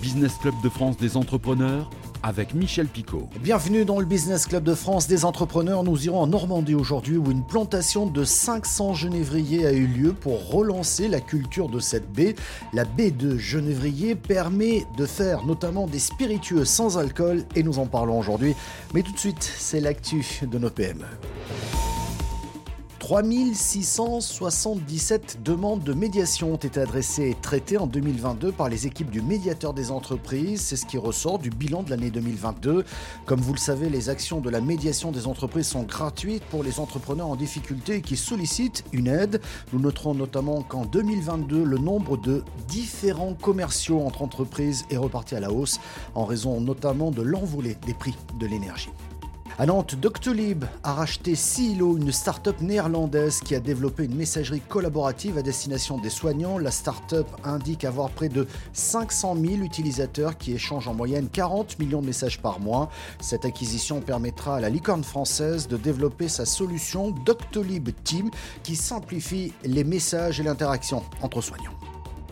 Business Club de France des entrepreneurs avec Michel Picot. Bienvenue dans le Business Club de France des entrepreneurs. Nous irons en Normandie aujourd'hui où une plantation de 500 genévriers a eu lieu pour relancer la culture de cette baie. La baie de genévrier permet de faire notamment des spiritueux sans alcool et nous en parlons aujourd'hui. Mais tout de suite, c'est l'actu de nos PME. 3677 demandes de médiation ont été adressées et traitées en 2022 par les équipes du médiateur des entreprises. C'est ce qui ressort du bilan de l'année 2022. Comme vous le savez, les actions de la médiation des entreprises sont gratuites pour les entrepreneurs en difficulté qui sollicitent une aide. Nous noterons notamment qu'en 2022, le nombre de différents commerciaux entre entreprises est reparti à la hausse en raison notamment de l'envolée des prix de l'énergie. À Nantes, Doctolib a racheté Silo, une start-up néerlandaise qui a développé une messagerie collaborative à destination des soignants. La start-up indique avoir près de 500 000 utilisateurs qui échangent en moyenne 40 millions de messages par mois. Cette acquisition permettra à la licorne française de développer sa solution Doctolib Team qui simplifie les messages et l'interaction entre soignants.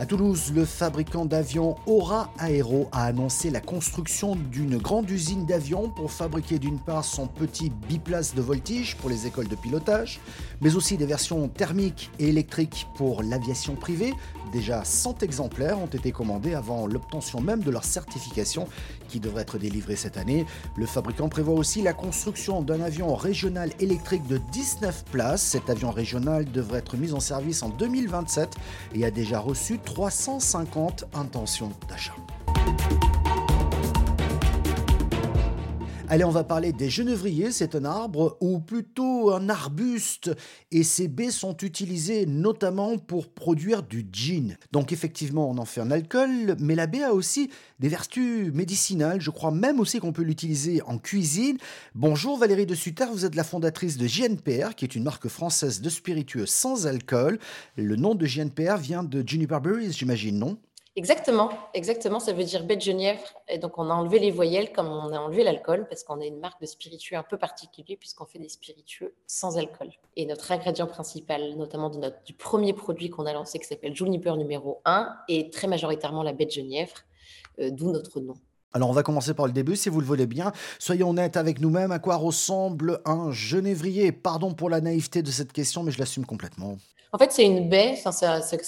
À Toulouse, le fabricant d'avions Aura Aero a annoncé la construction d'une grande usine d'avions pour fabriquer d'une part son petit biplace de voltige pour les écoles de pilotage, mais aussi des versions thermiques et électriques pour l'aviation privée. Déjà 100 exemplaires ont été commandés avant l'obtention même de leur certification qui devrait être délivrée cette année. Le fabricant prévoit aussi la construction d'un avion régional électrique de 19 places. Cet avion régional devrait être mis en service en 2027 et a déjà reçu 350 intentions d'achat. Allez, on va parler des genévriers. C'est un arbre ou plutôt un arbuste et ces baies sont utilisées notamment pour produire du gin. Donc effectivement, on en fait un alcool, mais la baie a aussi des vertus médicinales. Je crois même aussi qu'on peut l'utiliser en cuisine. Bonjour Valérie de Sutter, vous êtes la fondatrice de JNPR, qui est une marque française de spiritueux sans alcool. Le nom de JNPR vient de Juniper Berries, j'imagine, non? Exactement, exactement, ça veut dire baie de Genièvre. Et donc, on a enlevé les voyelles comme on a enlevé l'alcool, parce qu'on est une marque de spiritueux un peu particulier, puisqu'on fait des spiritueux sans alcool. Et notre ingrédient principal, notamment du premier produit qu'on a lancé, qui s'appelle Juniper numéro 1, est très majoritairement la baie de Genièvre, euh, d'où notre nom. Alors on va commencer par le début, si vous le voulez bien. Soyons honnêtes avec nous-mêmes, à quoi ressemble un genévrier? Pardon pour la naïveté de cette question, mais je l'assume complètement. En fait, c'est une baie, ça,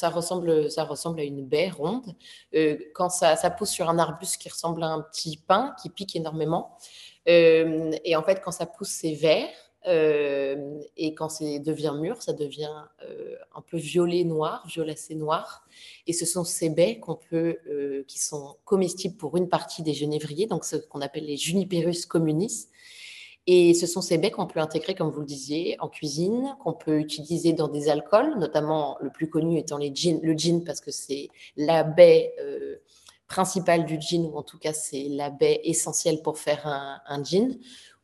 ressemble, à une baie ronde. Euh, quand ça, pousse sur un arbuste qui ressemble à un petit pin, qui pique énormément. Euh, et en fait, quand ça pousse, c'est vert. Euh, et quand ça devient mûr, ça devient un peu violet noir, violacé noir. Et ce sont ces baies qu'on peut, qui sont comestibles pour une partie des genévriers, donc ce qu'on appelle les Juniperus communis. Et ce sont ces baies qu'on peut intégrer, comme vous le disiez, en cuisine, qu'on peut utiliser dans des alcools, notamment le plus connu étant gin, le gin, parce que c'est la baie euh, principale du gin, ou en tout cas c'est la baie essentielle pour faire un, gin.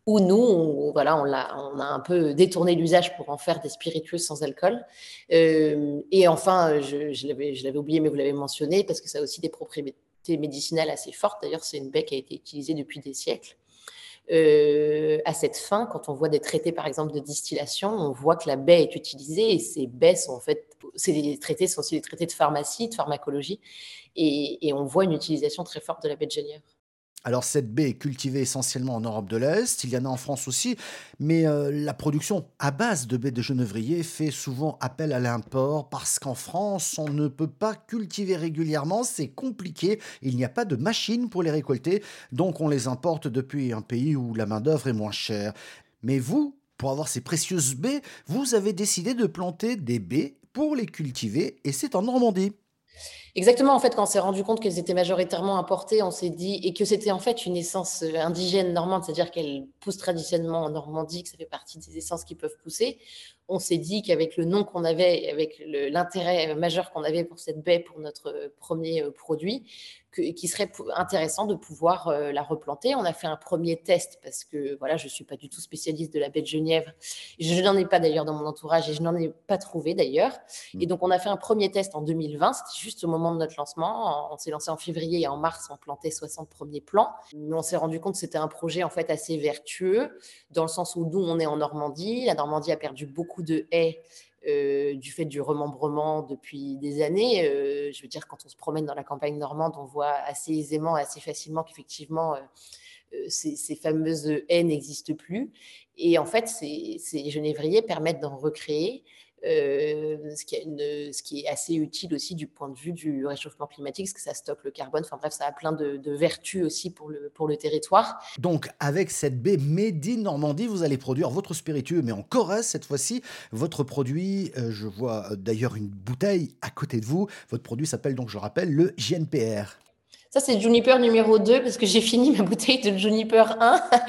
Ou nous, on, voilà, on a, on a un peu détourné l'usage pour en faire des spiritueux sans alcool. Euh, et enfin, je, je l'avais oublié, mais vous l'avez mentionné, parce que ça a aussi des propriétés médicinales assez fortes. D'ailleurs, c'est une baie qui a été utilisée depuis des siècles. Euh, à cette fin, quand on voit des traités, par exemple, de distillation, on voit que la baie est utilisée et ces baies sont en fait, ces traités sont aussi des traités de pharmacie, de pharmacologie, et, et on voit une utilisation très forte de la baie de Genièvre. Alors cette baie est cultivée essentiellement en Europe de l'Est, il y en a en France aussi, mais euh, la production à base de baies de genévrier fait souvent appel à l'import parce qu'en France on ne peut pas cultiver régulièrement, c'est compliqué, il n'y a pas de machine pour les récolter, donc on les importe depuis un pays où la main-d'œuvre est moins chère. Mais vous, pour avoir ces précieuses baies, vous avez décidé de planter des baies pour les cultiver et c'est en Normandie. Exactement, en fait, quand on s'est rendu compte qu'elles étaient majoritairement importées, on s'est dit, et que c'était en fait une essence euh, indigène normande, c'est-à-dire qu'elle pousse traditionnellement en Normandie, que ça fait partie des essences qui peuvent pousser, on s'est dit qu'avec le nom qu'on avait, avec l'intérêt majeur qu'on avait pour cette baie, pour notre euh, premier euh, produit, qui serait intéressant de pouvoir euh, la replanter. On a fait un premier test parce que voilà, je ne suis pas du tout spécialiste de la baie de Genièvre. Je n'en ai pas d'ailleurs dans mon entourage et je n'en ai pas trouvé d'ailleurs. Et mm. donc, on a fait un premier test en 2020. C'était juste au moment de notre lancement. On s'est lancé en février et en mars, on plantait 60 premiers plants. Mais on s'est rendu compte que c'était un projet en fait assez vertueux dans le sens où nous, on est en Normandie. La Normandie a perdu beaucoup de haies du fait du remembrement depuis des années. je veux dire, quand on se promène dans la campagne normande, on voit assez aisément, assez facilement qu'effectivement, ces, ces, fameuses haies n'existent plus. Et en fait, ces, ces genévriers permettent d'en recréer. Euh, ce, qui est assez utile aussi du point de vue du réchauffement climatique, parce que ça stocke le carbone. Enfin bref, ça a plein de, vertus aussi pour le, pour le territoire. Donc avec cette baie Made in Normandie, vous allez produire votre spiritueux, mais en Corrèze cette fois-ci. Votre produit, euh, je vois d'ailleurs une bouteille à côté de vous. Votre produit s'appelle donc, je rappelle, le JNPR. Ça, c'est Juniper numéro 2 parce que j'ai fini ma bouteille de Juniper 1.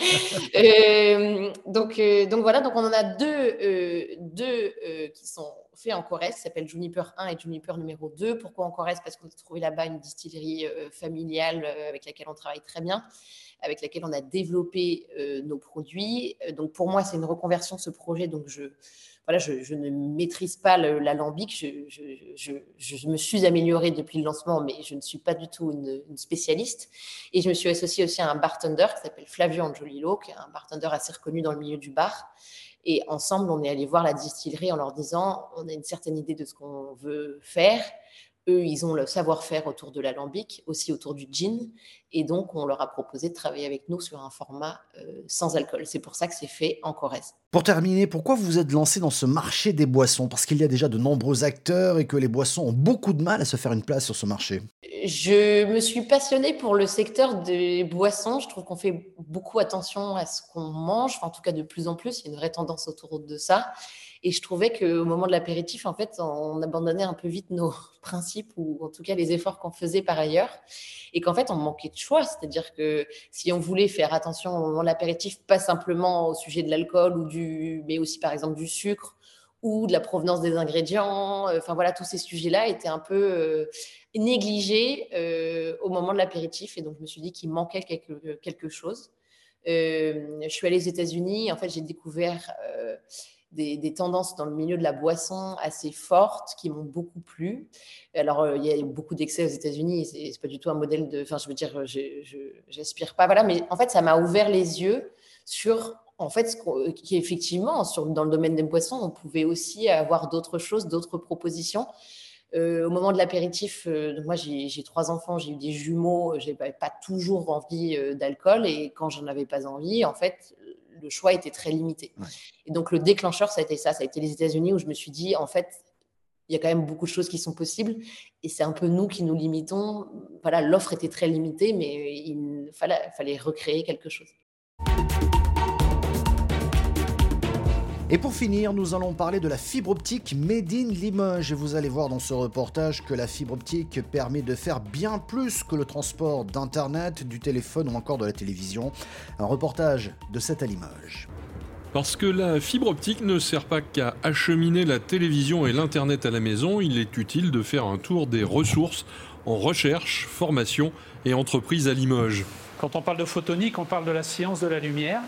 Euh, donc, euh, donc voilà, donc on en a deux, euh, deux qui sont faits en Corrèze, qui s'appellent Juniper 1 et Juniper numéro 2. Pourquoi en Corrèze? Parce qu'on a trouvé là-bas une distillerie familiale avec laquelle on travaille très bien, avec laquelle on a développé nos produits. Donc pour moi, c'est une reconversion de ce projet. Donc je je, ne maîtrise pas l'alambic. Je, me suis améliorée depuis le lancement, mais je ne suis pas du tout une, spécialiste. Et je me suis associée aussi à un bartender qui s'appelle Flavio Angiolillo, qui est un bartender assez reconnu dans le milieu du bar. Et ensemble, on est allé voir la distillerie en leur disant on a une certaine idée de ce qu'on veut faire. Eux, ils ont le savoir-faire autour de l'alambic, aussi autour du gin. Et donc, on leur a proposé de travailler avec nous sur un format euh, sans alcool. C'est pour ça que c'est fait en Corrèze. Pour terminer, pourquoi vous vous êtes lancé dans ce marché des boissons? Parce qu'il y a déjà de nombreux acteurs et que les boissons ont beaucoup de mal à se faire une place sur ce marché. Je me suis passionnée pour le secteur des boissons. Je trouve qu'on fait beaucoup attention à ce qu'on mange, en tout cas de plus en plus. Il y a une vraie tendance autour de ça. Et je trouvais qu'au moment de l'apéritif, en fait, on abandonnait un peu vite nos principes ou en tout cas les efforts qu'on faisait par ailleurs. Et qu'en fait, on manquait de choix. C'est-à-dire que si on voulait faire attention au moment de l'apéritif, pas simplement au sujet de l'alcool ou du, mais aussi par exemple du sucre ou de la provenance des ingrédients. Euh, enfin voilà, tous ces sujets-là étaient un peu euh, négligés euh, au moment de l'apéritif. Et donc, je me suis dit qu'il manquait quelque, quelque chose. je suis allée aux États-Unis. En fait, j'ai découvert des, tendances dans le milieu de la boisson assez fortes qui m'ont beaucoup plu. Alors, euh, il y a beaucoup d'excès aux États-Unis, c'est pas du tout un modèle de. Enfin, je veux dire, j'aspire pas. Voilà, mais en fait, ça m'a ouvert les yeux sur. En fait, ce qui effectivement, sur, dans le domaine des boissons, on pouvait aussi avoir d'autres choses, d'autres propositions. Euh, au moment de l'apéritif, euh, moi j'ai trois enfants, j'ai eu des jumeaux, j'ai pas, pas toujours envie d'alcool et quand j'en avais pas envie, en fait, le choix était très limité. Et donc, le déclencheur, ça a été ça. Ça a été les États-Unis où je me suis dit, en fait, il y a quand même beaucoup de choses qui sont possibles et c'est un peu nous qui nous limitons. Voilà, l'offre était très limitée, mais il fallait, fallait recréer quelque chose. Et pour finir, nous allons parler de la fibre optique Made in Limoges. Et vous allez voir dans ce reportage que la fibre optique permet de faire bien plus que le transport d'Internet, du téléphone ou encore de la télévision. Un reportage de cette à Limoges. Parce que la fibre optique ne sert pas qu'à acheminer la télévision et l'Internet à la maison, il est utile de faire un tour des ressources en recherche, formation et entreprise à Limoges. Quand on parle de photonique, on parle de la science de la lumière.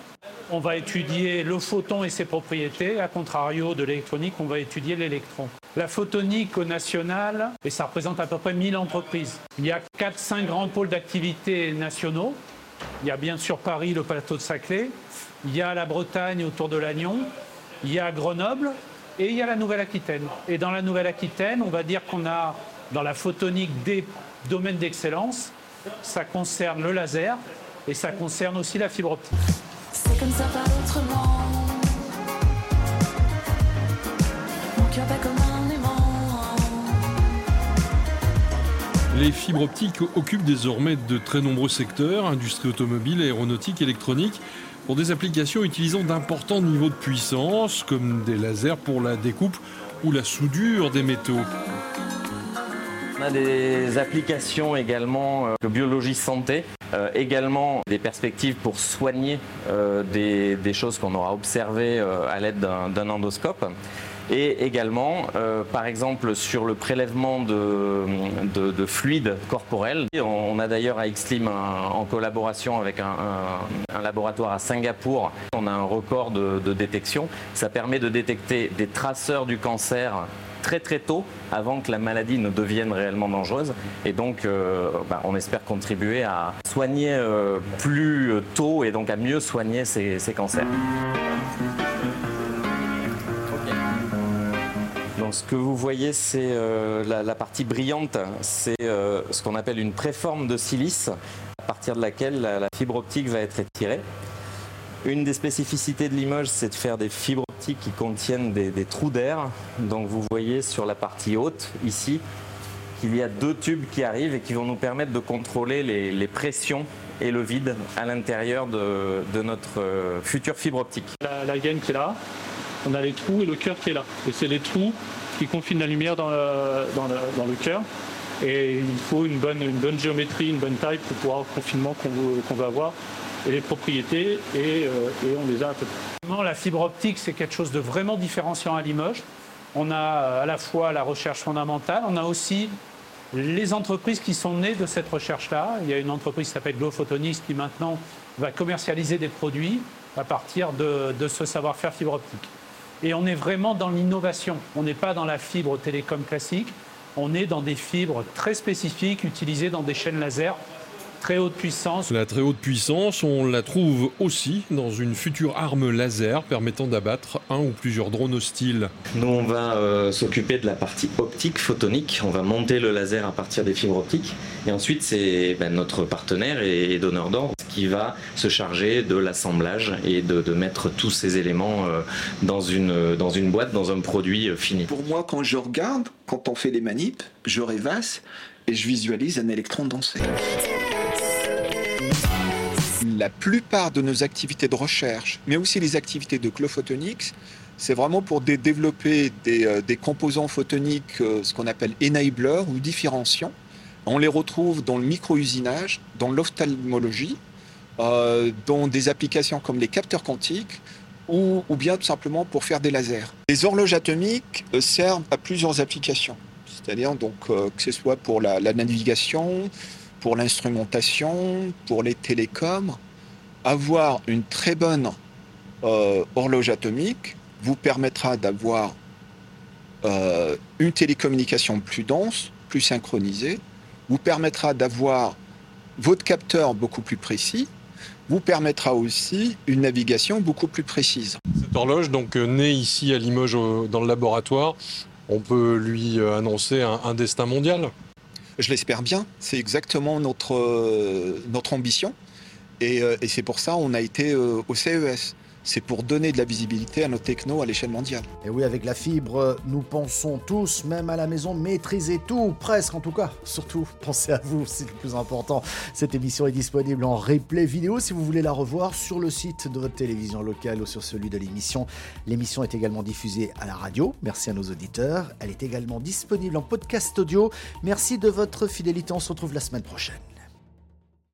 On va étudier le photon et ses propriétés. À contrario de l'électronique, on va étudier l'électron. La photonique au national, et ça représente à peu près 1000 entreprises. Il y a 4-5 grands pôles d'activité nationaux. Il y a bien sûr Paris, le plateau de Saclay. Il y a la Bretagne autour de Lannion. Il y a Grenoble. Et il y a la Nouvelle-Aquitaine. Et dans la Nouvelle-Aquitaine, on va dire qu'on a dans la photonique des domaines d'excellence ça concerne le laser et ça concerne aussi la fibre optique. C'est comme ça, pas autrement. Les fibres optiques occupent désormais de très nombreux secteurs, industrie automobile, aéronautique, électronique, pour des applications utilisant d'importants niveaux de puissance, comme des lasers pour la découpe ou la soudure des métaux. On a des applications également de euh, biologie santé, euh, également des perspectives pour soigner euh, des, choses qu'on aura observées à l'aide d'un endoscope et également, par exemple, sur le prélèvement de, fluides corporels. On, a d'ailleurs à Xlim, en collaboration avec un, laboratoire à Singapour, on a un record de détection. Ça permet de détecter des traceurs du cancer très très tôt avant que la maladie ne devienne réellement dangereuse. Et donc, euh, bah, on espère contribuer à soigner euh, plus tôt et donc à mieux soigner ces, cancers. Donc ce que vous voyez, c'est la, la, partie brillante, c'est ce qu'on appelle une préforme de silice, à partir de laquelle la, la fibre optique va être étirée. Une des spécificités de Limoges, c'est de faire des fibres qui contiennent des, trous d'air. Donc vous voyez sur la partie haute, ici, qu'il y a deux tubes qui arrivent et qui vont nous permettre de contrôler les, pressions et le vide à l'intérieur de, notre euh, future fibre optique. La, gaine qui est là, on a les trous et le cœur qui est là. Et c'est les trous qui confinent la lumière dans le, dans le, cœur. Et il faut une bonne, géométrie, une bonne taille pour pouvoir le confinement qu'on qu'on veut avoir et les propriétés et, euh, on les a à peu près. La fibre optique, c'est quelque chose de vraiment différenciant à Limoges. On a euh, à la fois la recherche fondamentale, on a aussi les entreprises qui sont nées de cette recherche-là. Il y a une entreprise qui s'appelle Glow Photonics qui maintenant va commercialiser des produits à partir de, de ce savoir-faire fibre optique. Et on est vraiment dans l'innovation. On n'est pas dans la fibre télécom classique. On est dans des fibres très spécifiques utilisées dans des chaînes laser très haute puissance. La très haute puissance, on la trouve aussi dans une future arme laser permettant d'abattre un ou plusieurs drones hostiles. Nous, on va euh, s'occuper de la partie optique, photonique. On va monter le laser à partir des fibres optiques. Et ensuite, c'est ben, notre partenaire et, donneur d'ordre qui va se charger de l'assemblage et de, mettre tous ces éléments euh, dans, une, dans une boîte, dans un produit euh, fini. Pour moi, quand je regarde, quand on fait les manips, je rêvasse et je visualise un électron danser la plupart de nos activités de recherche, mais aussi les activités de Photonics, c'est vraiment pour développer euh, des, composants photoniques, euh, ce qu'on appelle enablers ou différenciants. On les retrouve dans le micro-usinage, dans l'ophtalmologie, euh, dans des applications comme les capteurs quantiques, ou, bien tout simplement pour faire des lasers. Les horloges atomiques servent à plusieurs applications, c'est-à-dire que ce soit pour la navigation, pour l'instrumentation, pour les télécoms, avoir une très bonne euh, horloge atomique vous permettra d'avoir euh, une télécommunication plus dense, plus synchronisée, vous permettra d'avoir votre capteur beaucoup plus précis, vous permettra aussi une navigation beaucoup plus précise. Cette horloge, donc euh, née ici à Limoges dans le laboratoire, on peut lui annoncer un, destin mondial? Je l'espère bien, c'est exactement notre, notre ambition. Euh, et, c'est pour ça qu'on a été euh, au CES c'est pour donner de la visibilité à nos technos à l'échelle mondiale. Et oui, avec la fibre, nous pensons tous, même à la maison, maîtriser tout, presque en tout cas. Surtout, pensez à vous, c'est le plus important. Cette émission est disponible en replay vidéo si vous voulez la revoir sur le site de votre télévision locale ou sur celui de l'émission. L'émission est également diffusée à la radio. Merci à nos auditeurs. Elle est également disponible en podcast audio. Merci de votre fidélité. On se retrouve la semaine prochaine.